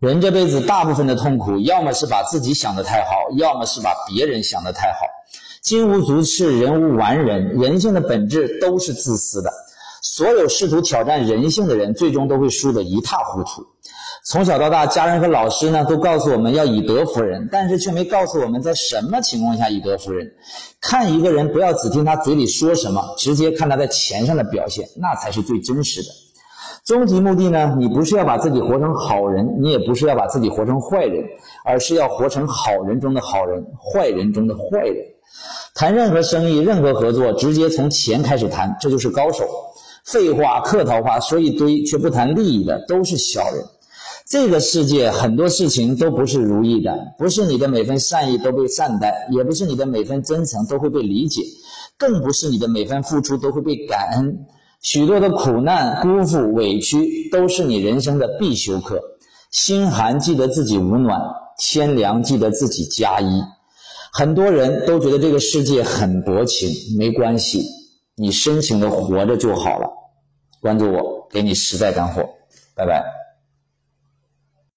人这辈子大部分的痛苦，要么是把自己想得太好，要么是把别人想得太好。金无足赤，人无完人，人性的本质都是自私的。所有试图挑战人性的人，最终都会输得一塌糊涂。从小到大，家人和老师呢都告诉我们要以德服人，但是却没告诉我们在什么情况下以德服人。看一个人，不要只听他嘴里说什么，直接看他在钱上的表现，那才是最真实的。终极目的呢，你不是要把自己活成好人，你也不是要把自己活成坏人，而是要活成好人中的好人，坏人中的坏人。谈任何生意、任何合作，直接从钱开始谈，这就是高手。废话、客套话说一堆，却不谈利益的，都是小人。这个世界很多事情都不是如意的，不是你的每份善意都被善待，也不是你的每份真诚都会被理解，更不是你的每份付出都会被感恩。许多的苦难、辜负、委屈，都是你人生的必修课。心寒记得自己无暖，天凉记得自己加衣。很多人都觉得这个世界很薄情，没关系，你深情的活着就好了。关注我，给你实在干货，拜拜。